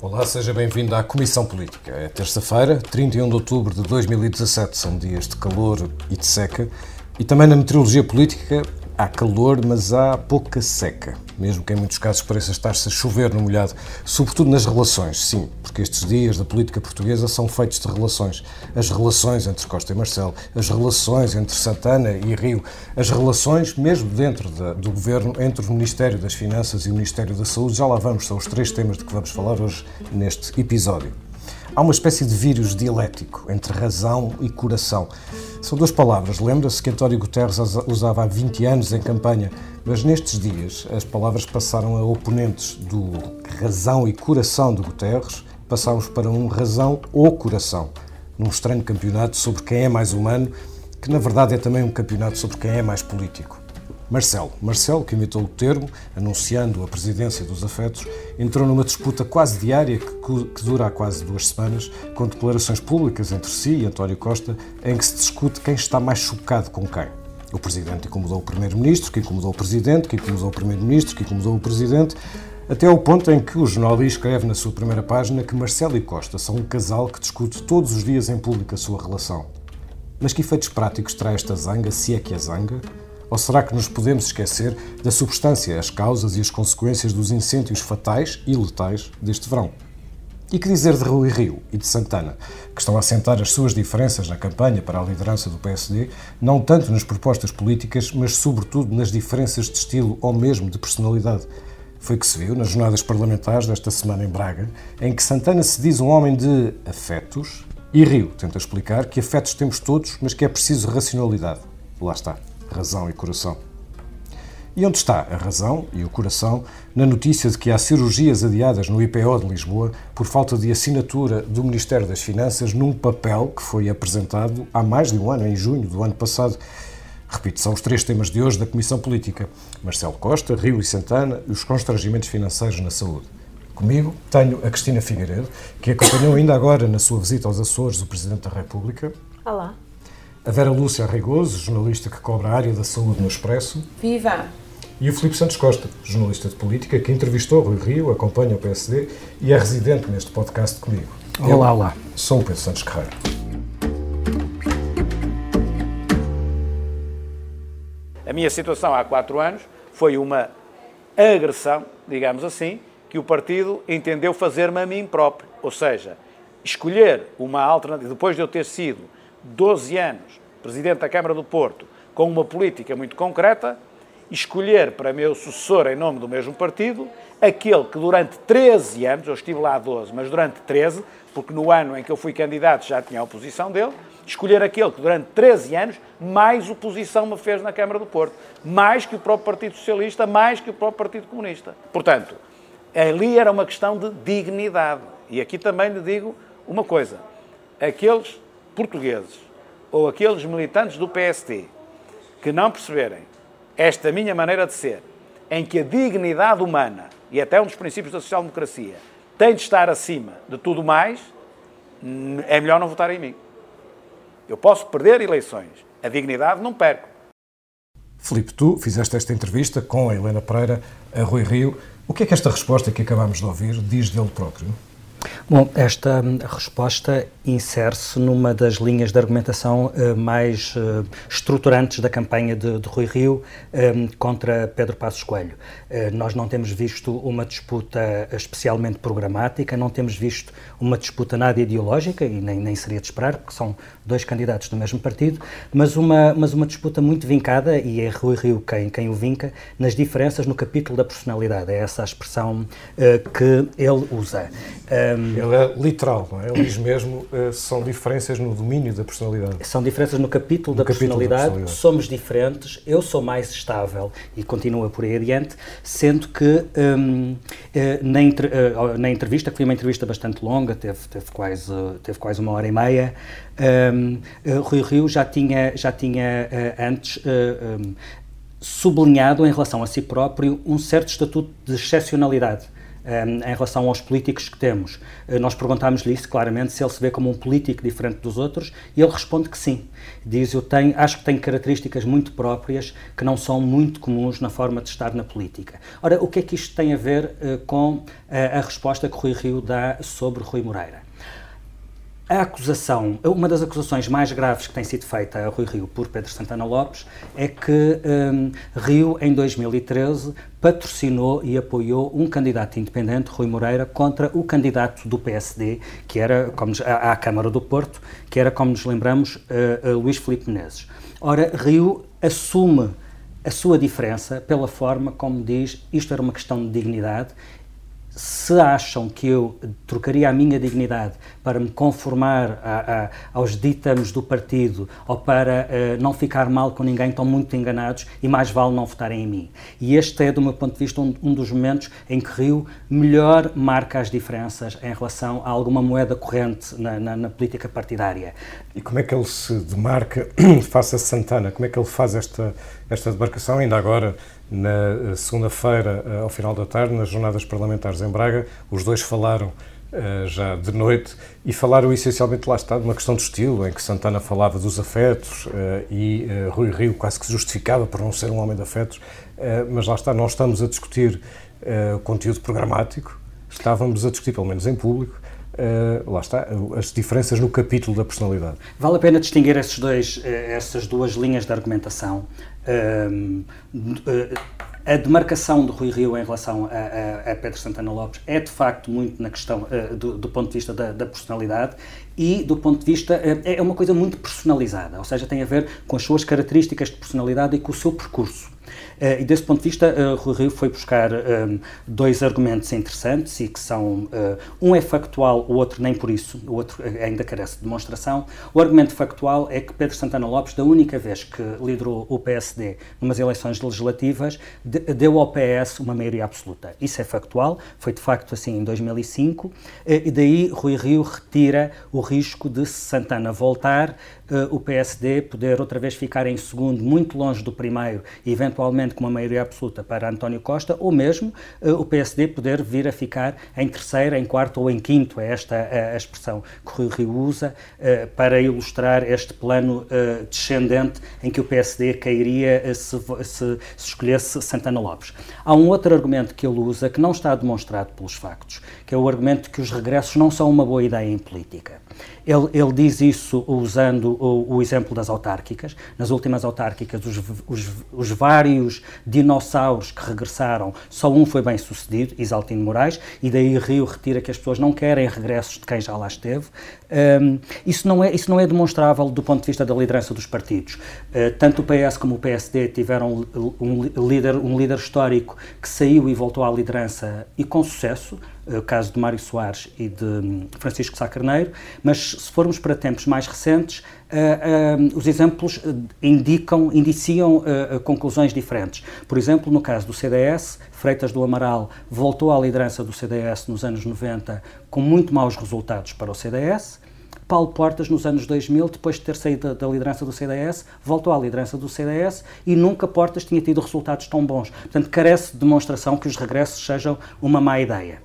Olá, seja bem-vindo à Comissão Política. É terça-feira, 31 de outubro de 2017, são dias de calor e de seca. E também na meteorologia política Há calor, mas há pouca seca, mesmo que em muitos casos pareça estar-se a chover no molhado, sobretudo nas relações, sim, porque estes dias da política portuguesa são feitos de relações. As relações entre Costa e Marcelo, as relações entre Santana e Rio, as relações, mesmo dentro da, do governo, entre o Ministério das Finanças e o Ministério da Saúde. Já lá vamos, são os três temas de que vamos falar hoje neste episódio. Há uma espécie de vírus dialético entre razão e coração. São duas palavras. Lembra-se que António Guterres usava há 20 anos em campanha, mas nestes dias as palavras passaram a oponentes do razão e coração de Guterres, passámos para um razão ou coração, num estranho campeonato sobre quem é mais humano, que na verdade é também um campeonato sobre quem é mais político. Marcelo. Marcelo, que imitou o termo, anunciando a presidência dos afetos, entrou numa disputa quase diária que, dura há quase duas semanas, com declarações públicas entre si e António Costa, em que se discute quem está mais chocado com quem. O Presidente incomodou o Primeiro-Ministro, que incomodou o Presidente, que incomodou o Primeiro-Ministro, que incomodou o Presidente, até ao ponto em que o jornal escreve na sua primeira página que Marcelo e Costa são um casal que discute todos os dias em público a sua relação. Mas que efeitos práticos traz esta zanga, se é que é zanga? Ou será que nos podemos esquecer da substância, as causas e as consequências dos incêndios fatais e letais deste verão? E que dizer de Rui Rio e de Santana, que estão a assentar as suas diferenças na campanha para a liderança do PSD, não tanto nas propostas políticas, mas sobretudo nas diferenças de estilo ou mesmo de personalidade? Foi que se viu nas jornadas parlamentares desta semana em Braga, em que Santana se diz um homem de afetos e Rio tenta explicar que afetos temos todos, mas que é preciso racionalidade. Lá está razão e coração. E onde está a razão e o coração na notícia de que há cirurgias adiadas no IPO de Lisboa por falta de assinatura do Ministério das Finanças num papel que foi apresentado há mais de um ano, em junho do ano passado? Repito, são os três temas de hoje da Comissão Política. Marcelo Costa, Rio e Santana e os constrangimentos financeiros na saúde. Comigo tenho a Cristina Figueiredo, que acompanhou ainda agora na sua visita aos Açores o Presidente da República. Olá a Vera Lúcia Arregoso, jornalista que cobre a área da saúde no Expresso. Viva! E o Filipe Santos Costa, jornalista de política, que entrevistou Rui Rio, acompanha o PSD e é residente neste podcast comigo. Olá, Eu olá. Sou o Pedro Santos Carreira. A minha situação há quatro anos foi uma agressão, digamos assim, que o partido entendeu fazer-me a mim próprio. Ou seja, escolher uma alternativa, depois de eu ter sido 12 anos Presidente da Câmara do Porto, com uma política muito concreta, escolher para meu sucessor em nome do mesmo partido aquele que durante 13 anos, eu estive lá há 12, mas durante 13, porque no ano em que eu fui candidato já tinha a oposição dele, escolher aquele que durante 13 anos mais oposição me fez na Câmara do Porto, mais que o próprio Partido Socialista, mais que o próprio Partido Comunista. Portanto, ali era uma questão de dignidade. E aqui também lhe digo uma coisa: aqueles portugueses ou aqueles militantes do PST que não perceberem esta minha maneira de ser, em que a dignidade humana e até um dos princípios da social-democracia tem de estar acima de tudo mais, é melhor não votar em mim. Eu posso perder eleições, a dignidade não perco. Filipe, tu fizeste esta entrevista com a Helena Pereira a Rui Rio. O que é que esta resposta que acabamos de ouvir diz dele próprio? Bom, esta resposta insere-se numa das linhas de argumentação uh, mais uh, estruturantes da campanha de, de Rui Rio eh, contra Pedro Passos Coelho. Uh, nós não temos visto uma disputa especialmente programática, não temos visto uma disputa nada ideológica, e nem, nem seria de esperar, porque são dois candidatos do mesmo partido, mas uma, mas uma disputa muito vincada, e é Rui Rio quem, quem o vinca, nas diferenças no capítulo da personalidade. É essa a expressão que ele usa. Um, ele é literal, não é? Ele diz mesmo uh, são diferenças no domínio da personalidade. São diferenças no capítulo, no da, capítulo personalidade. da, personalidade. Somos diferentes, eu sou mais estável e continua por aí adiante, sendo que um, eh, na, uh, na, entrevista, que foi uma entrevista bastante longa, teve, teve, quase, teve quase uma hora e meia, um, Rui Rio já tinha, já tinha antes um, sublinhado em relação a si próprio um certo estatuto de excepcionalidade um, em relação aos políticos que temos. Uh, nós perguntámos-lhe isso claramente, se ele se vê como um político diferente dos outros, e ele responde que sim. Diz, eu tenho, acho que tenho características muito próprias que não são muito comuns na forma de estar na política. Ora, o que é que isto tem a ver uh, com a resposta que Rui Rio dá sobre Rui Moreira? A acusação, uma das acusações mais graves que tem sido feita a Rui Rio por Pedro Santana Lopes é que um, Rio, em 2013, patrocinou e apoiou um candidato independente, Rui Moreira, contra o candidato do PSD, que era, como, à, à Câmara do Porto, que era, como nos lembramos, uh, uh, Luís Filipe Menezes. Ora, Rio assume a sua diferença pela forma como diz isto era uma questão de dignidade se acham que eu trocaria a minha dignidade para me conformar a, a, aos ditames do partido ou para uh, não ficar mal com ninguém, estão muito enganados e mais vale não votarem em mim. E este é, do meu ponto de vista, um, um dos momentos em que Rio melhor marca as diferenças em relação a alguma moeda corrente na, na, na política partidária. E como é que ele se demarca face a Santana? Como é que ele faz esta, esta demarcação, ainda agora? na eh, segunda-feira, eh, ao final da tarde, nas jornadas parlamentares em Braga. Os dois falaram já de noite e falaram essencialmente, lá está, de uma questão de estilo, em que Santana falava dos afetos uh, e uh, Rui Rio quase que se justificava por não ser um homem de afetos. mas lá está, nós estamos a discutir conteúdo programático, estávamos a discutir, pelo menos em público, Uh, lá está, as diferenças no capítulo da personalidade. Vale a pena distinguir esses dois, essas duas linhas de argumentação a demarcação de Rui Rio em relação a, a, a, Pedro Santana Lopes é de facto muito na questão uh, do, do, ponto de vista da, da, personalidade e do ponto de vista uh, é uma coisa muito personalizada, ou seja, tem a ver com as suas características de personalidade e com o seu percurso. Uh, e desse ponto de vista, uh, Rui Rio foi buscar um, dois argumentos interessantes e que são, uh, um é factual, o outro nem por isso, o outro ainda carece de demonstração. O argumento factual é que Pedro Santana Lopes, da única vez que liderou o PSD numas eleições legislativas, de, deu ao PS uma maioria absoluta. Isso é factual, foi de facto assim em 2005, e daí Rui Rio retira o risco de Santana voltar uh, o PSD poder outra vez ficar em segundo, muito longe do primeiro, eventualmente com uma maioria absoluta para António Costa, ou mesmo uh, o PSD poder vir a ficar em terceiro, em quarto ou em quinto, é esta a, a expressão que o Rio usa, uh, para ilustrar este plano descendente em que o PSD cairia se, se, se escolhesse Santana Lopes. Há um outro argumento que ele usa que não está demonstrado pelos factos, que é o argumento de que os regressos não são uma boa ideia em política. Ele, ele diz isso usando o, o, exemplo das autárquicas. Nas últimas autárquicas, os, os, os, vários dinossauros que regressaram, só um foi bem sucedido, Isaltino Moraes, e daí Rio retira que as pessoas não querem regressos de quem já lá esteve. Um, isso, não é, isso não é demonstrável do ponto de vista da liderança dos partidos. Uh, tanto o PS como o PSD tiveram um líder, um líder histórico que saiu e voltou à liderança e com sucesso o caso de Mário Soares e de hum, Francisco Sá Carneiro, mas se formos para tempos mais recentes, uh, uh, os exemplos indicam, indiciam uh, conclusões diferentes. Por exemplo, no caso do CDS, Freitas do Amaral voltou à liderança do CDS nos anos 90 com muito maus resultados para o CDS. Paulo Portas, nos anos 2000, depois de ter saído da, liderança do CDS, voltou à liderança do CDS e nunca Portas tinha tido resultados tão bons. Portanto, carece de demonstração que os regressos sejam uma má ideia.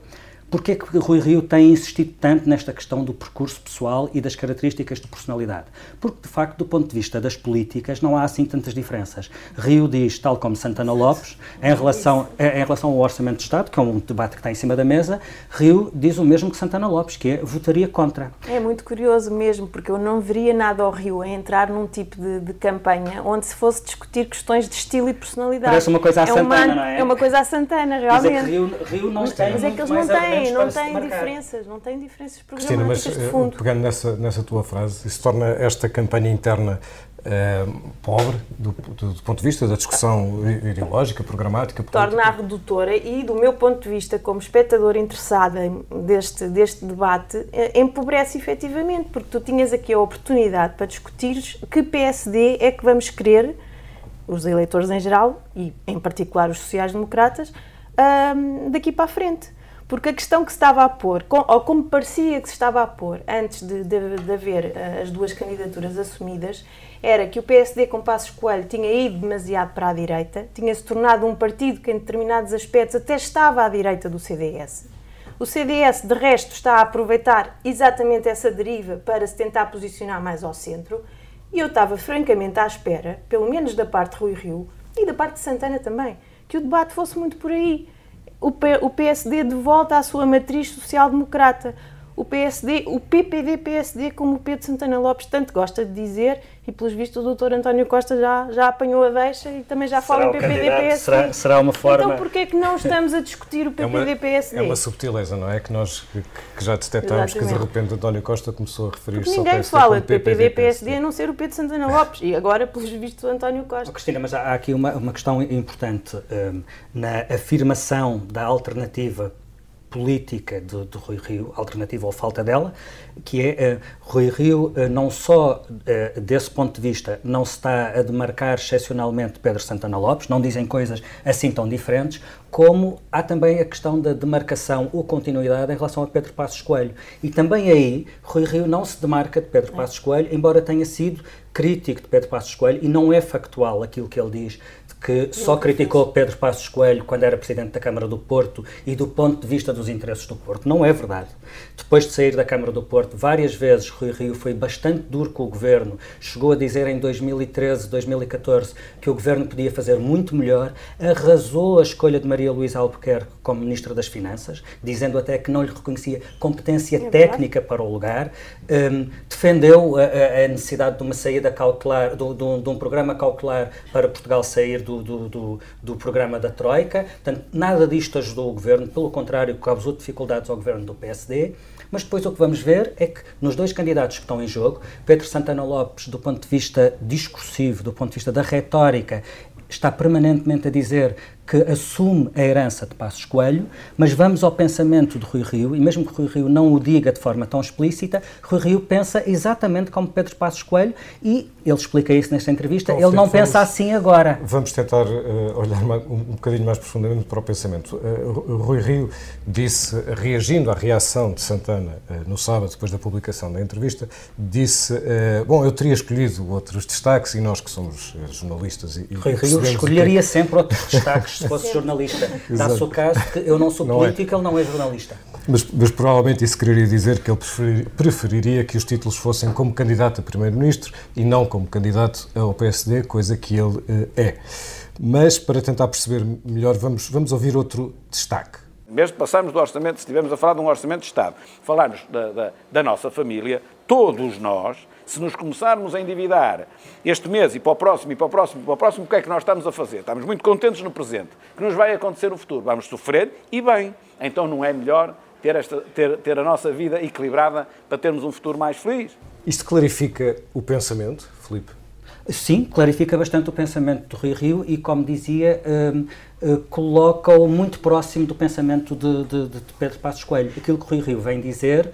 Porquê é que Rui Rio tem insistido tanto nesta questão do percurso pessoal e das características de personalidade? Porque, de facto, do ponto de vista das políticas, não há assim tantas diferenças. Rio diz, tal como Santana Lopes, em relação, em relação ao Orçamento de Estado, que é um debate que está em cima da mesa, Rio diz o mesmo que Santana Lopes, que é votaria contra. É muito curioso mesmo, porque eu não veria nada ao Rio a entrar num tipo de, de campanha onde se fosse discutir questões de estilo e personalidade. Parece uma coisa à é Santana, uma, não é? É uma coisa à Santana, realmente. Mas é que Rio, Rio não tem Mas é que eles não têm não tem diferenças, não tem diferenças Cristina, mas, de eh, fundo. pegando nessa, nessa tua frase, isso torna esta campanha interna uh, pobre do, do, do, ponto de vista da discussão ideológica, programática, política? Torna-a redutora e, do meu ponto de vista, como espectador interessada deste, deste debate, eh, empobrece efetivamente, porque tu tinhas aqui a oportunidade para discutir que PSD é que vamos querer, os eleitores em geral, e em particular os sociais-democratas, daqui para a frente. Porque a questão que se estava a pôr, ou como parecia que se estava a pôr antes de, de, de haver eh, as duas candidaturas assumidas, era que o PSD com Passos Coelho tinha ido demasiado para a direita, tinha-se tornado um partido que em determinados aspectos até estava à direita do CDS. O CDS, de resto, está a aproveitar exatamente essa deriva para se tentar posicionar mais ao centro. E eu estava francamente à espera, pelo menos da parte de Rui Rio e da parte de Santana também, que o debate fosse muito por aí. O, PSD de volta à sua matriz social-democrata o PSD, o PPD-PSD, como o Pedro Santana Lopes tanto gosta de dizer, e pelos vistos o Dr. António Costa já, já apanhou a deixa e também já fala em PPD-PSD. Será, será uma forma... Então porquê é que não estamos a discutir o PPD-PSD? É, é, uma subtileza, não é? Que nós que, que já detectámos que de repente António Costa começou a referir-se ao Ninguém fala de PPD-PSD a não ser o Pedro Santana Lopes e agora pelos vistos o António Costa. Oh, Cristina, mas há aqui uma, uma questão importante um, na afirmação da alternativa política de, de, Rui Rio, alternativa ou falta dela, que é uh, Rui Rio, uh, não só uh, desse ponto de vista, não se está a demarcar excepcionalmente Pedro Santana Lopes, não dizem coisas assim tão diferentes, como há também a questão da demarcação ou continuidade em relação a Pedro Passos Coelho. E também aí, Rui Rio não se demarca de Pedro Passos Coelho, embora tenha sido crítico de Pedro Passos Coelho, e não é factual aquilo que ele diz que só criticou Pedro Passos Coelho quando era presidente da Câmara do Porto e do ponto de vista dos interesses do Porto. Não é verdade. Depois de sair da Câmara do Porto, várias vezes Rui Rio foi bastante duro com o governo, chegou a dizer em 2013, 2014 que o governo podia fazer muito melhor, arrasou a escolha de Maria Luísa Albuquerque como Ministra das Finanças, dizendo até que não lhe reconhecia competência é técnica para o lugar, um, defendeu a, a, necessidade de uma saída cautelar, de, de, um, de um programa cautelar para Portugal sair do do, do, do, programa da Troika. Portanto, nada disto ajudou o governo, pelo contrário, causou dificuldades ao governo do PSD. Mas depois o que vamos ver é que nos dois candidatos que estão em jogo, Pedro Santana Lopes, do ponto de vista discursivo, do ponto de vista da retórica, está permanentemente a dizer que assume a herança de Passos Coelho, mas vamos ao pensamento de Rui Rio, e mesmo que Rui Rio não o diga de forma tão explícita, Rui Rio pensa exatamente como Pedro Passos Coelho e ele explica isso nesta entrevista, então, ele não vamos, pensa assim agora. Vamos tentar uh, olhar um, um bocadinho mais profundamente para o pensamento. Uh, Rui Rio disse, reagindo à reação de Santana uh, no sábado, depois da publicação da entrevista, disse, bom, eu teria escolhido outros destaques e nós que somos jornalistas e, Rui Rio escolheria que... sempre outros destaques se fosse jornalista. Dá-se o caso que eu não sou não é. político, é. ele não é jornalista. Mas, mas, provavelmente isso quereria dizer que ele preferir, preferiria que os títulos fossem como candidato a primeiro-ministro e não como candidato ao PSD, coisa que ele uh, é. Mas para tentar perceber melhor, vamos, vamos ouvir outro destaque. Mesmo passarmos do orçamento, se estivermos a falar de um orçamento de Estado, falarmos da, da, da nossa família, todos nós se nos começarmos a endividar este mês e para o próximo, e para o próximo, e para o próximo, o que é que nós estamos a fazer? Estamos muito contentes no presente. O que nos vai acontecer no futuro? Vamos sofrer e bem. Então não é melhor ter, esta, ter, ter a nossa vida equilibrada para termos um futuro mais feliz? Isto clarifica o pensamento, Filipe? Sim, clarifica bastante o pensamento do Rui Rio e, como dizia, um, uh, coloca-o muito próximo do pensamento de, de, de Pedro Passos Coelho. Aquilo que o Rui Rio vem dizer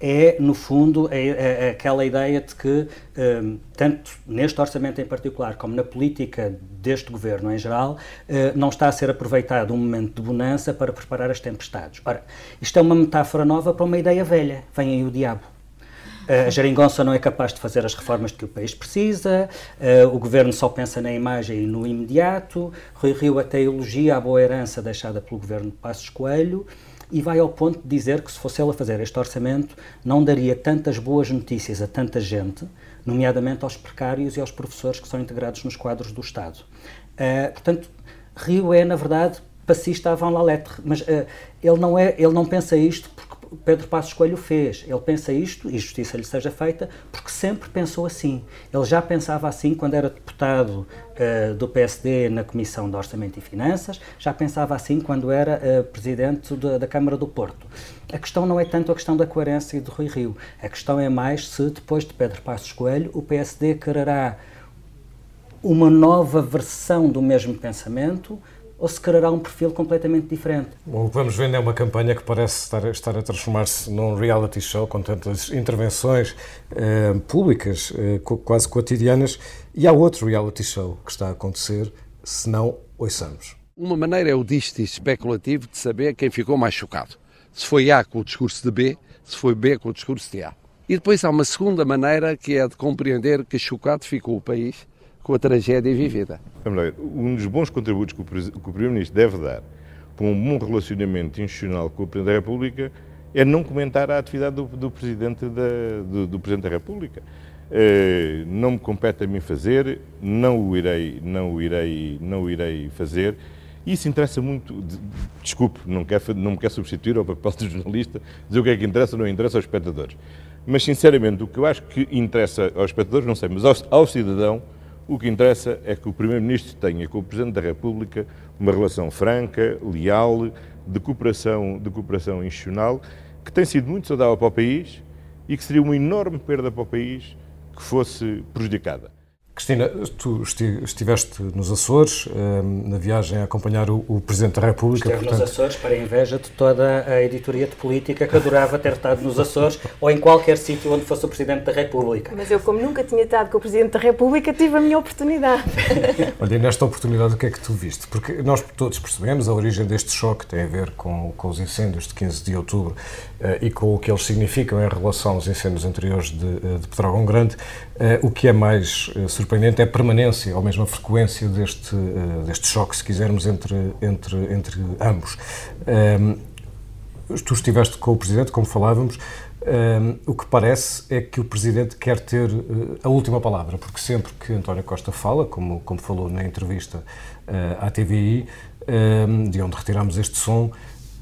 é, no fundo, é, é, é aquela ideia de que, um, tanto neste orçamento em particular, como na política deste governo em geral, uh, não está a ser aproveitado um momento de bonança para preparar as tempestades. Ora, isto é uma metáfora nova para uma ideia velha. Vem aí o diabo. A geringonça não é capaz de fazer as reformas que o país precisa, uh, o governo só pensa na imagem e no imediato. Rui Rio até elogia a boa herança deixada pelo governo de Passos Coelho e vai ao ponto de dizer que se fosse ele a fazer este orçamento, não daria tantas boas notícias a tanta gente, nomeadamente aos precários e aos professores que são integrados nos quadros do Estado. Uh, portanto, Rio é, na verdade, passista avant la lettre, mas uh, ele, não é, ele não pensa isto Pedro Passos Coelho fez. Ele pensa isto, e justiça lhe seja feita, porque sempre pensou assim. Ele já pensava assim quando era deputado uh, do PSD na Comissão de Orçamento e Finanças, já pensava assim quando era uh, presidente da, da Câmara do Porto. A questão não é tanto a questão da coerência de Rui Rio, a questão é mais se, depois de Pedro Passos Coelho, o PSD quererá uma nova versão do mesmo pensamento ou se quererá um perfil completamente diferente. o que vamos vendo é uma campanha que parece estar, estar a transformar-se num reality show com tantas intervenções eh, públicas, eh, quase cotidianas, e há outro reality show que está a acontecer, se não, ouçamos. Uma maneira é o disto especulativo de saber quem ficou mais chocado. Se foi A com o discurso de B, se foi B com o discurso de A. E depois há uma segunda maneira que é de compreender que chocado ficou o país com a tragédia vivida. Um dos bons contributos que o Primeiro-Ministro deve dar para um bom relacionamento institucional com o Presidente da República é não comentar a atividade do, do Presidente da, do, do, Presidente da República. Uh, não me compete a mim fazer, não o irei, não o irei, não o irei fazer. Isso interessa muito, desculpe, não, não me quer substituir ao papel de jornalista, dizer o que é que interessa ou não interessa aos espectadores. Mas, sinceramente, o que eu acho que interessa aos espectadores, não sei, mas ao, ao cidadão, o que interessa é que o Primeiro-Ministro tenha com o Presidente da República uma relação franca, leal, de cooperação, de cooperação institucional, que tem sido muito saudável para o país e que seria uma enorme perda para o país que fosse prejudicada. Cristina, tu estiveste nos Açores, ehm, na viagem a acompanhar o, Presidente da República. Esteve portanto... nos Açores para a inveja de toda a editoria de política que adorava ter estado nos Açores ou em qualquer sítio onde fosse o Presidente da República. Mas eu, como nunca tinha estado com o Presidente da República, tive a minha oportunidade. Olha, e nesta oportunidade o que é que tu viste? Porque nós todos percebemos a origem deste choque tem a ver com, com os incêndios de 15 de outubro e com o que eles significam em relação aos incêndios anteriores de, uh, de Pedrógão Grande. Uh, o que é mais surpreendente é a permanência, ou mesmo a frequência deste, deste choque, se quisermos, entre, entre, entre ambos. Um, tu estiveste com o Presidente, como falávamos, um, o que parece é que o Presidente quer ter uh, a última palavra, porque sempre que António Costa fala, como, como falou na entrevista uh, à TVI, um, de onde retiramos este som,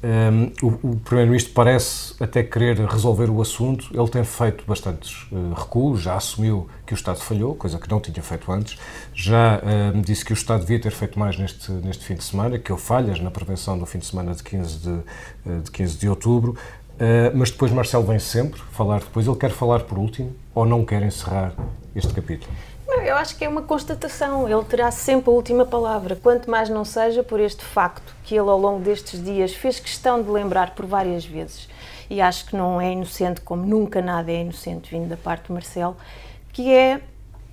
um, o, o Primeiro-Ministro parece até querer resolver o assunto. Ele tem feito bastantes uh, recuos, já assumiu que o Estado falhou, coisa que não tinha feito antes. Já um, disse que o Estado devia ter feito mais neste, neste fim de semana, que houve falhas na prevenção do fim de semana de 15 de, uh, de, 15 de outubro. Uh, mas depois Marcelo vem sempre falar depois. Ele quer falar por último ou não quer encerrar este capítulo? Eu acho que é uma constatação. Ele terá sempre a última palavra, quanto mais não seja por este facto que ele, ao longo destes dias, fez questão de lembrar por várias vezes. E acho que não é inocente, como nunca nada é inocente vindo da parte do Marcelo, que é,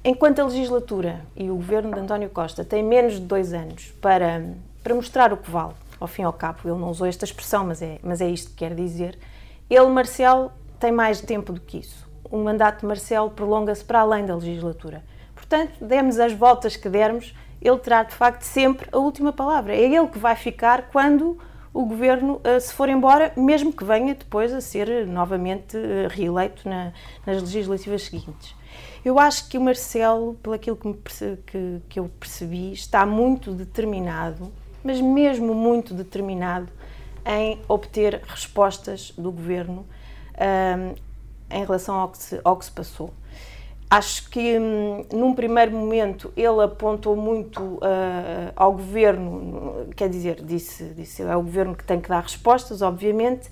enquanto a legislatura e o governo de António Costa têm menos de dois anos para, para mostrar o que vale, ao fim e ao cabo, ele não usou esta expressão, mas é, mas é isto que quer dizer, ele, Marcelo, tem mais tempo do que isso. O mandato de Marcelo prolonga-se para além da legislatura. Portanto, demos as voltas que dermos, ele terá de facto sempre a última palavra. É ele que vai ficar quando o governo uh, se for embora, mesmo que venha depois a ser novamente uh, reeleito na, nas legislativas seguintes. Eu acho que o Marcelo, pelo aquilo que, que, que, eu percebi, está muito determinado, mas mesmo muito determinado, em obter respostas do governo uh, em relação ao que se, ao que se passou. Acho que hum, num primeiro momento ele apontou muito uh, ao governo, quer dizer, disse, disse é o governo que tem que dar respostas, obviamente.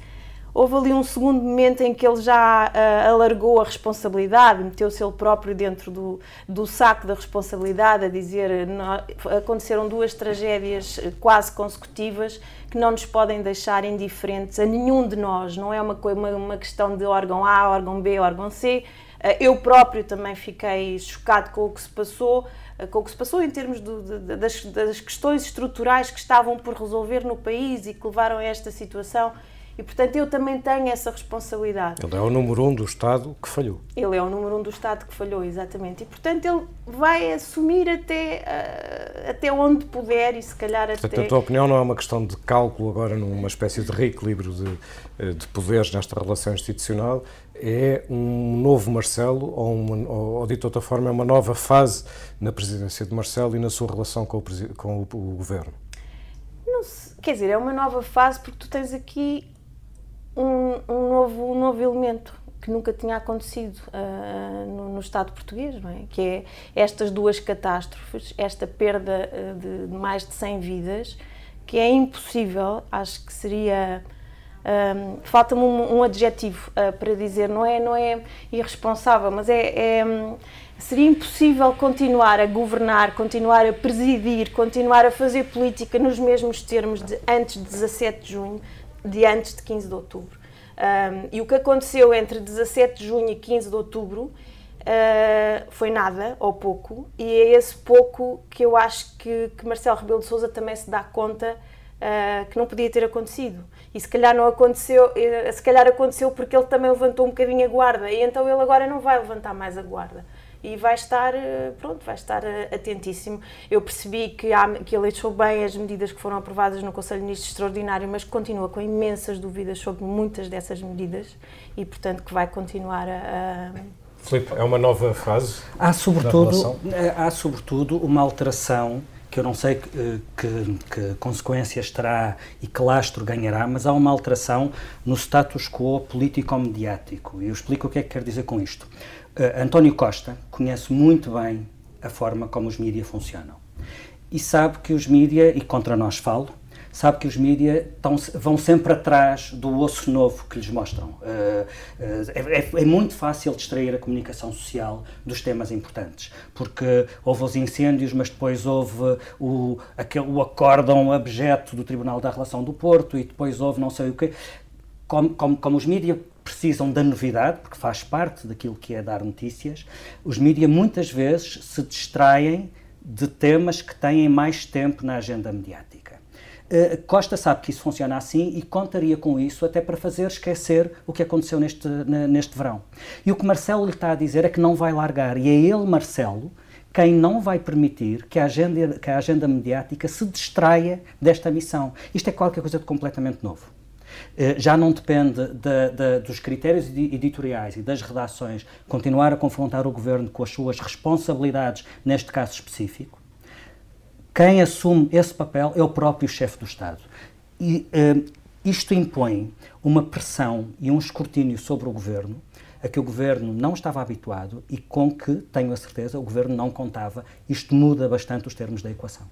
Houve ali um segundo momento em que ele já uh, alargou a responsabilidade, meteu-se ele próprio dentro do, do saco da responsabilidade, a dizer não, aconteceram duas tragédias quase consecutivas que não nos podem deixar indiferentes a nenhum de nós. Não é uma, uma, uma questão de órgão A, órgão B, órgão C eh, eu próprio também fiquei chocado com o que se passou, eh, com o que se passou em termos do, de, das, das, questões estruturais que estavam por resolver no país e que levaram a esta situação. E, portanto, eu também tenho essa responsabilidade. Ele é o número um do Estado que falhou. Ele é o número um do Estado que falhou, exatamente. E, portanto, ele vai assumir até, uh, até onde puder e, se calhar, portanto, até... a tua opinião não é uma questão de cálculo agora numa espécie de reequilíbrio de, de poderes nesta relação institucional, é um novo Marcelo, ou, uma, ou, dito de outra forma, é uma nova fase na presidência de Marcelo e na sua relação com o, com o, o governo? Quer dizer, é uma nova fase porque tu tens aqui um, um novo, um novo elemento que nunca tinha acontecido uh, no, no, Estado português, não é? que é estas duas catástrofes, esta perda uh, de, de mais de 100 vidas, que é impossível, acho que seria um, Falta-me um, um, adjetivo uh, para dizer, não é, não é irresponsável, mas é, é, seria impossível continuar a governar, continuar a presidir, continuar a fazer política nos mesmos termos de antes de 17 de junho, de antes de 15 de outubro. Um, e o que aconteceu entre 17 de junho e 15 de outubro uh, foi nada ou pouco, e é esse pouco que eu acho que, que Marcelo Rebelo de Sousa também se dá conta uh, que não podia ter acontecido. E se calhar não aconteceu, se calhar aconteceu porque ele também levantou um bocadinho a guarda, e então ele agora não vai levantar mais a guarda e vai estar, eh, pronto, vai estar eh, atentíssimo. Eu percebi que, há, que ele achou bem as medidas que foram aprovadas no Conselho de Ministros Extraordinário, mas continua com imensas dúvidas sobre muitas dessas medidas e, portanto, que vai continuar a... a... Filipe, é uma nova fase? Há sobretudo, eh, há sobretudo uma alteração que eu não sei que, que, que, consequências terá e que lastro ganhará, mas há uma alteração no status quo político-mediático. E eu explico o que é que quero dizer com isto. Uh, António Costa conhece muito bem a forma como os mídias funcionam e sabe que os mídias, e contra nós falo, sabe que os mídias vão sempre atrás do osso novo que lhes mostram. Uh, é, é, muito fácil distrair a comunicação social dos temas importantes, porque houve os incêndios, mas depois houve o, aquele, o acórdão abjeto do Tribunal da Relação do Porto e depois houve não sei o quê. Como, como, como os mídias precisam da novidade, porque faz parte daquilo que é dar notícias, os mídias muitas vezes se distraem de temas que têm mais tempo na agenda mediática. Uh, Costa sabe que isso funciona assim e contaria com isso até para fazer esquecer o que aconteceu neste, neste verão. E o que Marcelo lhe está a dizer é que não vai largar, e é ele, Marcelo, quem não vai permitir que a agenda, que a agenda mediática se distraia desta missão. Isto é qualquer coisa de completamente novo. Eh, já não depende de, de, dos critérios editoriais e das redações continuar a confrontar o governo com as suas responsabilidades neste caso específico. Quem assume esse papel é o próprio chefe do Estado. E uh, isto impõe uma pressão e um escrutínio sobre o governo a que o governo não estava habituado e com que, tenho a certeza, o governo não contava. Isto muda bastante os termos da equação.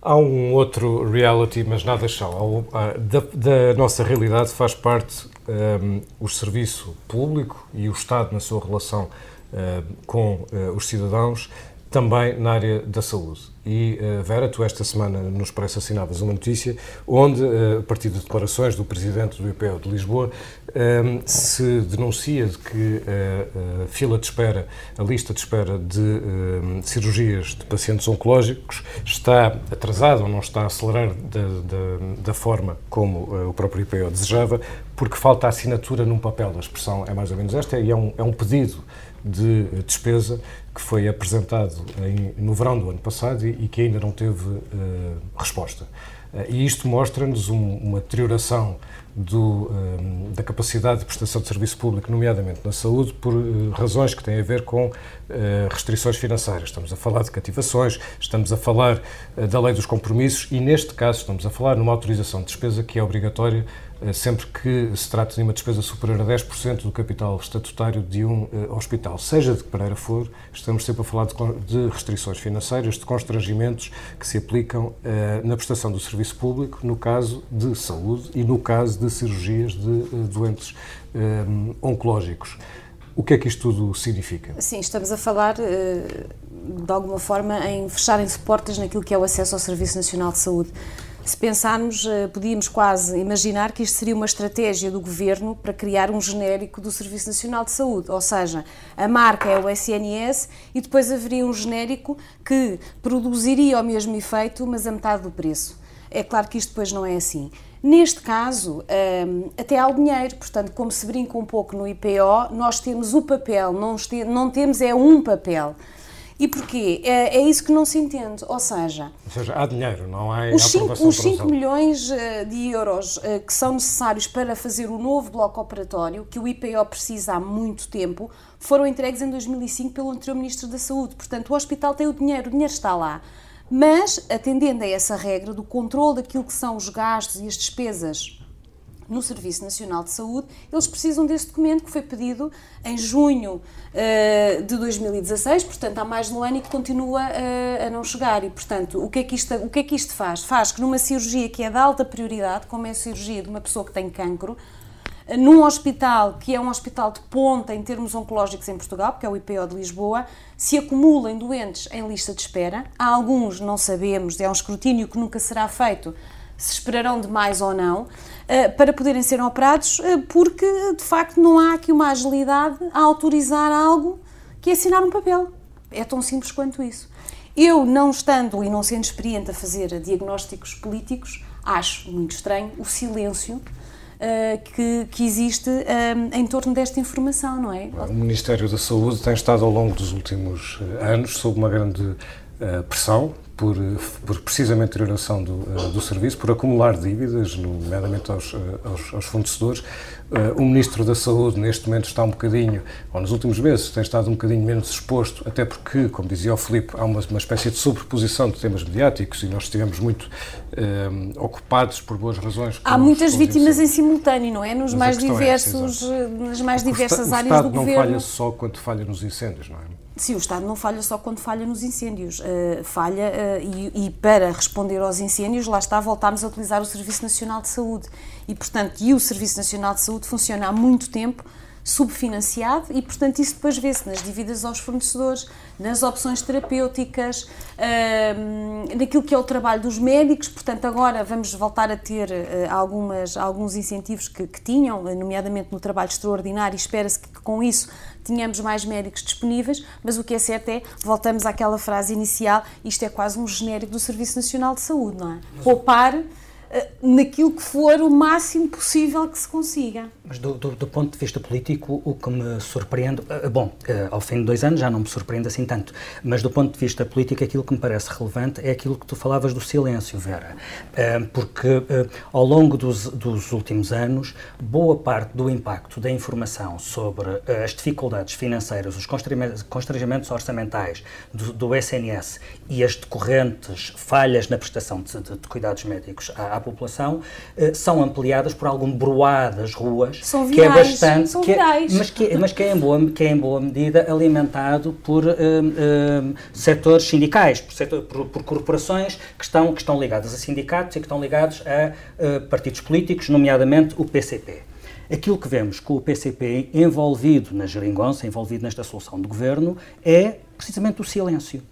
Há um outro reality, mas nada só. Da, da, nossa realidade faz parte um, o serviço público e o Estado na sua relação uh, com uh, os cidadãos também na área da saúde. E, uh, Vera, tu esta semana nos parece assinavas uma notícia onde, uh, a partir de declarações do Presidente do IPO de Lisboa, um, se denuncia de que a, fila de espera, a lista de espera de cirurgias de pacientes oncológicos está atrasada ou não está a acelerar da, da, da forma como o próprio IPO desejava, porque falta assinatura num papel. A expressão é mais ou menos esta e é um, é um pedido de despesa que foi apresentado em, no verão do ano passado e, e que ainda não teve uh, resposta. Uh, e isto mostra-nos um, uma deterioração do, um, da capacidade de prestação de serviço público, nomeadamente na saúde, por uh, razões que têm a ver com uh, restrições financeiras. Estamos a falar de cativações, estamos a falar uh, da lei dos compromissos e, neste caso, estamos a falar numa autorização de despesa que é obrigatória eh, sempre que se trata de uma despesa superior a 10% do capital estatutário de um uh, hospital. Seja de que maneira for, estamos sempre a falar de, restrições financeiras, de constrangimentos que se aplicam uh, na prestação do serviço público, no caso de saúde e no caso de cirurgias de uh, doentes oncológicos. O que é que isto tudo significa? Sim, estamos a falar, de alguma forma, em fecharem-se portas naquilo que é o acesso ao Serviço Nacional de Saúde se pensarmos, eh, podíamos quase imaginar que isto seria uma estratégia do governo para criar um genérico do Serviço Nacional de Saúde, ou seja, a marca é o SNS e depois haveria um genérico que produziria o mesmo efeito, mas a metade do preço. É claro que isto depois não é assim. Neste caso, ehm, até há o dinheiro, portanto, como se brinca um pouco no IPO, nós temos o papel, não temos é um papel. E porquê? É, é, isso que não se entende. Ou seja, Ou seja há dinheiro, não há os 5, os 5 milhões eh, de euros eh, que são necessários para fazer o novo bloco operatório, que o IPO precisa há muito tempo, foram entregues em 2005 pelo anterior Ministro da Saúde. Portanto, o hospital tem o dinheiro, o dinheiro está lá. Mas, atendendo a essa regra do controle daquilo que são os gastos e as despesas no Serviço Nacional de Saúde, eles precisam desse documento que foi pedido em junho uh, de 2016, portanto há mais de um ano e que continua uh, a não chegar. E, portanto, o que, é que isto, o que é que isto faz? Faz que numa cirurgia que é de alta prioridade, como é a cirurgia de uma pessoa que tem cancro, uh, num hospital que é um hospital de ponta em termos oncológicos em Portugal, porque é o IPO de Lisboa, se acumulem doentes em lista de espera. Há alguns, não sabemos, é um escrutínio que nunca será feito, se esperarão demais ou não, eh, para poderem ser operados, eh, porque de facto não há aqui uma agilidade a autorizar algo que é assinar um papel. É tão simples quanto isso. Eu, não estando e não sendo experiente a fazer diagnósticos políticos, acho muito estranho o silêncio uh, que, que, existe uh, em torno desta informação, não é? O Ministério da Saúde tem estado ao longo dos últimos anos sob uma grande uh, pressão por, por precisamente deterioração do, do serviço, por acumular dívidas, nomeadamente aos, aos, aos fornecedores, Uh, o Ministro da Saúde, neste momento, está um bocadinho, ou nos últimos meses, tem estado um bocadinho menos exposto, até porque, como dizia o Filipe, há uma, uma espécie de sobreposição de temas mediáticos e nós estivemos muito ocupados por boas razões. Há muitas vítimas em simultâneo, não é? Nos mais é diversos, é nas mais diversas áreas do governo. O Estado não falha só quando falha nos incêndios, não é? Sim, o Estado não falha só quando falha nos incêndios. Uh, falha uh, e, e, para responder aos incêndios, lá está, voltámos a utilizar o Serviço Nacional de Saúde e, portanto, e o Serviço Nacional de Saúde funciona há muito tempo subfinanciado e, portanto, isso depois vê-se nas dívidas aos fornecedores, nas opções terapêuticas, uh, naquilo que é o trabalho dos médicos. Portanto, agora vamos voltar a ter uh, algumas, alguns incentivos que, que, tinham, nomeadamente no trabalho extraordinário, e espera-se que com isso tenhamos mais médicos disponíveis, mas o que é certo é, voltamos àquela frase inicial, isto é quase um genérico do Serviço Nacional de Saúde, não é? Poupar naquilo que for o máximo possível que se consiga. Mas do, do, do, ponto de vista político, o que me surpreende, eh, bom, eh, ao fim de dois anos já não me surpreende assim tanto, mas do ponto de vista político, aquilo que me parece relevante é aquilo que tu falavas do silêncio, Vera, porque ao longo dos, dos últimos anos, boa parte do impacto da informação sobre as dificuldades financeiras, os constrangimentos orçamentais do, do SNS e as decorrentes falhas na prestação de, de, de cuidados médicos à, à população, são ampliadas por algum broadas ruas são virais, que é bastante, são que é, mas, que, mas que, é em boa, que é em boa medida alimentado por um, um, setores sindicais, por, setor, por, por, corporações que estão, que estão ligadas a sindicatos e que estão ligados a partidos políticos, nomeadamente o PCP. Aquilo que vemos com o PCP envolvido na geringonça, envolvido nesta solução de governo, é precisamente o silêncio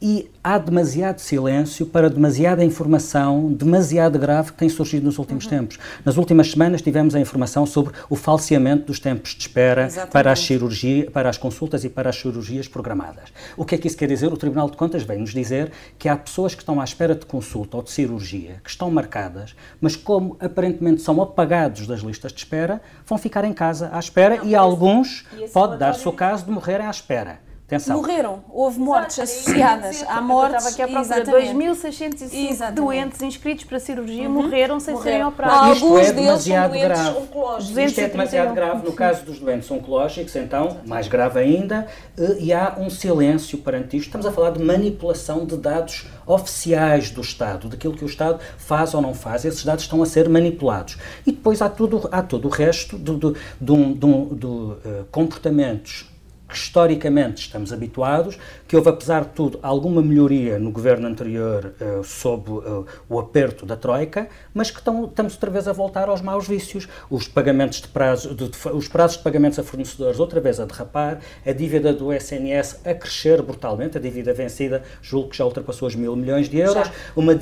e há demasiado silêncio para demasiada informação demasiado grave que tem surgido nos últimos uhum. tempos. Nas últimas semanas tivemos a informação sobre o falseamento dos tempos de espera para as cirurgia, para as consultas e para as cirurgias programadas. O que é que isso quer dizer? O Tribunal de Contas vem nos dizer que há pessoas que estão à espera de consulta ou de cirurgia, que estão marcadas, mas como aparentemente são apagados das listas de espera, vão ficar em casa à espera Não, e alguns pode dar-se o caso de morrerem à espera. Atenção. Morreram, houve mortes Exato. associadas à morte. Estava aqui a procura 2.605 doentes inscritos para cirurgia uhum. morreram sem morreram. serem operados. Isto Alguns é demasiado grave. Isto é demasiado grave no caso dos doentes oncológicos, então, mais grave ainda, eh, e há um silêncio perante isto. Estamos a falar de manipulação de dados oficiais do Estado, daquilo que o Estado faz ou não faz. Esses dados estão a ser manipulados. E depois há, tudo, há todo o resto de, de, de, de, de uh, comportamentos que historicamente estamos habituados, que houve, apesar de tudo, alguma melhoria no governo anterior uh, sob uh, o aperto da Troika, mas que estão, estamos outra vez a voltar aos maus vícios. Os pagamentos de prazo, de, de, os prazos de pagamentos a fornecedores outra vez a derrapar, a dívida do SNS a crescer brutalmente, a dívida vencida, julgo que já ultrapassou os mil milhões de euros, uma,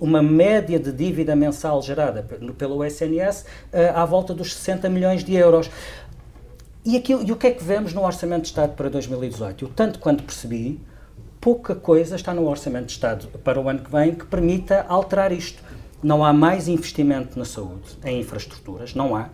uma média de dívida mensal gerada pelo SNS uh, à volta dos 60 milhões de euros. E, aquilo, e o que é que vemos no Orçamento de Estado para 2018? Eu, tanto quanto percebi, pouca coisa está no Orçamento de Estado para o ano que vem que permita alterar isto. Não há mais investimento na saúde, em infraestruturas, não há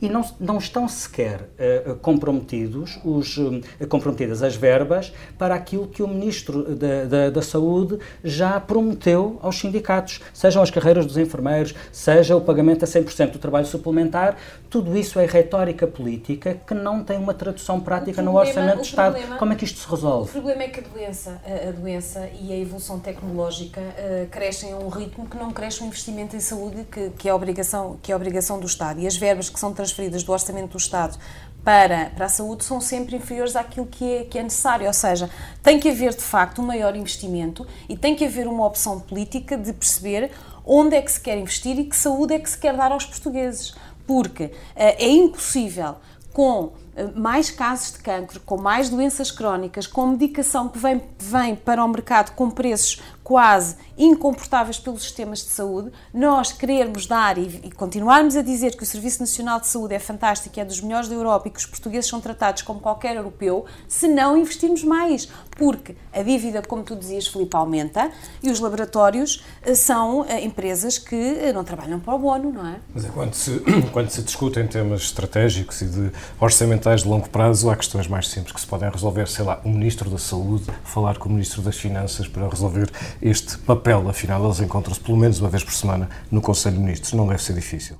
e não, não estão sequer uh, comprometidos os, uh, comprometidas as verbas para aquilo que o Ministro da, da, da, Saúde já prometeu aos sindicatos, sejam as carreiras dos enfermeiros, seja o pagamento a 100% do trabalho suplementar, tudo isso é retórica política que não tem uma tradução prática problema, no Orçamento do Estado. Problema, Como é que isto se resolve? O problema é que a doença, a, a doença e a evolução tecnológica uh, crescem a um ritmo que não cresce o investimento em saúde, que, que, é, obrigação, que é obrigação do Estado. E as verbas que são transferidas transferidas do Orçamento do Estado para, para a saúde são sempre inferiores àquilo que é, que é necessário. Ou seja, tem que haver de facto um maior investimento e tem que haver uma opção política de perceber onde é que se quer investir e que saúde é que se quer dar aos portugueses. Porque uh, é impossível com eh, mais casos de cancro, com mais doenças crónicas, com medicação que vem, vem para o mercado com preços quase incomportáveis pelos sistemas de saúde, nós querermos dar e, e, continuarmos a dizer que o Serviço Nacional de Saúde é fantástico, é dos melhores da Europa e que os portugueses são tratados como qualquer europeu, se não investirmos mais. Porque a dívida, como tu dizias, Filipe, aumenta e os laboratórios eh, são eh, empresas que eh, não trabalham para o bono, não é? Mas é quando se, quando se discutem temas estratégicos e de orçamentais de longo prazo, há questões mais simples que se podem resolver, sei lá, o Ministro da Saúde falar com o Ministro das Finanças para resolver este papel. Afinal, eles encontram-se pelo menos uma vez por semana no Conselho de Ministros. Não deve ser difícil.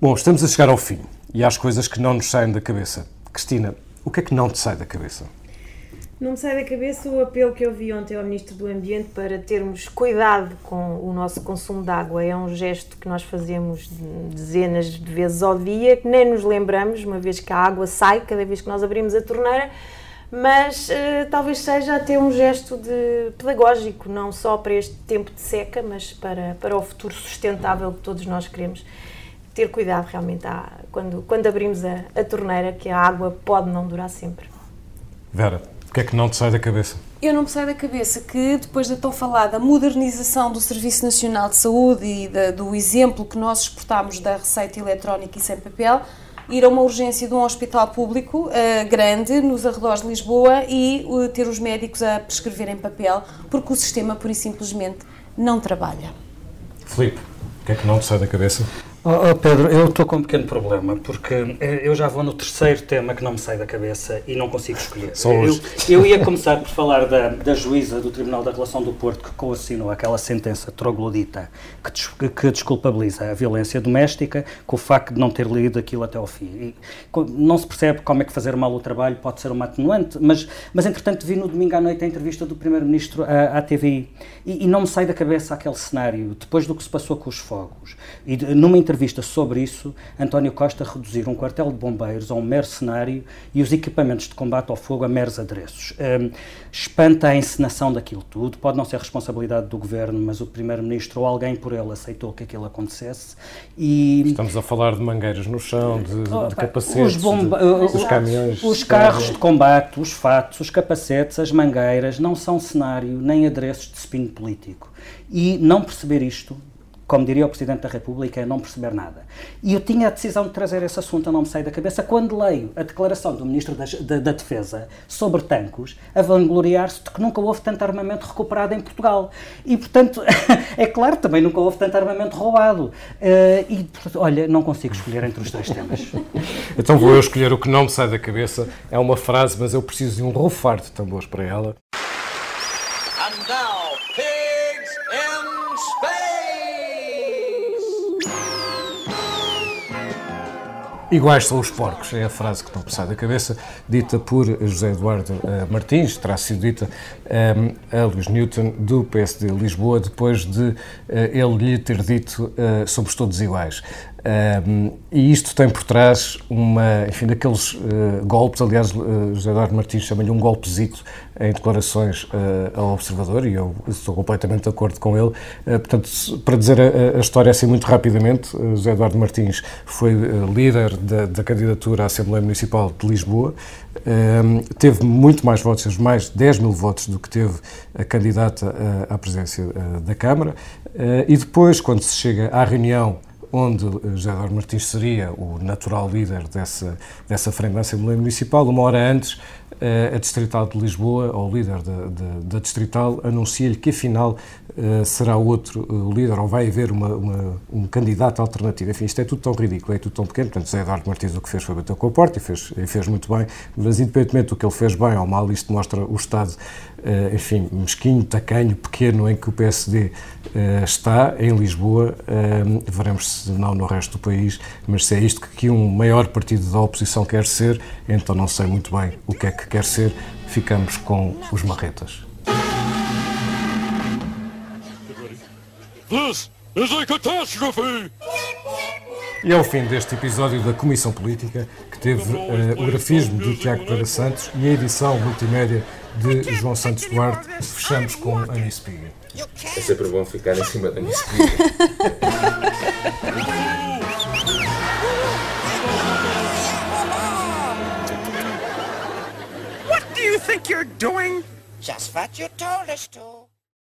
Bom, estamos a chegar ao fim e às coisas que não nos saem da cabeça. Cristina, o que é que não te sai da cabeça? Não me sai da cabeça o apelo que eu vi ontem ao Ministro do Ambiente para termos cuidado com o nosso consumo de água. É um gesto que nós fazemos dezenas de vezes ao dia, que nem nos lembramos, uma vez que a água sai cada vez que nós abrimos a torneira, mas uh, talvez seja até um gesto de pedagógico, não só para este tempo de seca, mas para, para o futuro sustentável que todos nós queremos. Ter cuidado realmente à, quando, quando abrimos a, a torneira, que a água pode não durar sempre. Vera, o que é que não te sai da cabeça? Eu não me sai da cabeça que, depois da tão falada modernização do Serviço Nacional de Saúde e da, do exemplo que nós exportámos da receita eletrónica e sem papel, ir a uma urgência de um hospital público uh, grande, nos arredores de Lisboa, e uh, ter os médicos a prescrever em papel, porque o sistema, pura e simplesmente, não trabalha. Filipe, o que é que não te sai da cabeça? Oh, oh, Pedro, eu estou com um pequeno problema, porque eh, eu já vou no terceiro tema que não me sai da cabeça e não consigo escolher. Eu, eu ia começar por falar da, da juíza do Tribunal da Relação do Porto que coassinou aquela sentença troglodita que, des, que desculpabiliza a violência doméstica com o facto de não ter lido aquilo até ao fim. E, não se percebe como é que fazer mal o trabalho pode ser uma atenuante, mas, mas entretanto vi no domingo à noite a entrevista do Primeiro-Ministro à, à TVI e, e, não me sai da cabeça aquele cenário, depois do que se passou com os fogos. E numa entrevista entrevista sobre isso, António Costa reduzir um quartel de bombeiros a um mero cenário e os equipamentos de combate ao fogo a meros adereços. Um, espanta a encenação daquilo tudo, pode não ser responsabilidade do governo, mas o primeiro-ministro ou alguém por ele aceitou que aquilo acontecesse. E... Estamos a falar de mangueiras no chão, de, de, de capacetes, os bomba... de, dos caminhões. Os carros de combate, os fatos, os capacetes, as mangueiras não são cenário nem adereços de spin político. E não perceber isto como diria o Presidente da República, é não perceber nada. E eu tinha a decisão de trazer esse assunto, não me sair da cabeça, quando leio a declaração do Ministro da, da, da Defesa sobre tancos, a vangloriar-se de que nunca houve tanto armamento recuperado em Portugal. E, portanto, é claro, também nunca houve tanto armamento roubado. Uh, e, portanto, olha, não consigo escolher entre os dois temas. então vou eu escolher o que não me sai da cabeça. É uma frase, mas eu preciso de um rofar de tambores para ela. Iguais são os porcos, é a frase que não sai da cabeça, dita por José Eduardo uh, Martins, terá sido dita um, eh, a Luís Newton, do PSD Lisboa, depois de uh, ele lhe ter dito uh, somos todos iguais. Um, e isto tem por trás uma, enfim, daqueles uh, golpes, aliás, uh, José Eduardo Martins chama-lhe um golpezito em declarações uh, ao Observador, e eu estou completamente de acordo com ele. portanto, para dizer a, a, história assim muito rapidamente, José Eduardo Martins foi líder da, da, candidatura à Assembleia Municipal de Lisboa, um, teve muito mais votos, mais de 10 mil votos do que teve a candidata à presidência da Câmara, e depois, quando se chega à reunião onde eh, José Eduardo Martins seria o natural líder dessa, dessa Assembleia Municipal. Uma hora antes, eh, a Distrital de Lisboa, ou o líder da, Distrital, anuncia-lhe que afinal eh, será outro o líder, ou vai haver uma, uma, um candidato alternativo. Enfim, isto é tudo tão ridículo, é tudo tão pequeno. Portanto, José Eduardo Martins o que fez foi bater com a porta e fez, e fez muito bem, mas independentemente do que ele fez bem ou mal, isto mostra o Estado, enfim, mesquinho, tacanho, pequeno em que o PSD está em Lisboa. Veremos se não no resto do país, mas se é isto que um maior partido da oposição quer ser, então não sei muito bem o que é que quer ser. Ficamos com os marretas. This is a catastrophe! E é o fim deste episódio da Comissão Política, que teve uh, o grafismo de Tiago Pereira Santos e a edição multimédia de João Santos Duarte. Fechamos com Ana Espiga. É sempre bom ficar em cima da minha Espiga. think you're doing? Just what you told us to.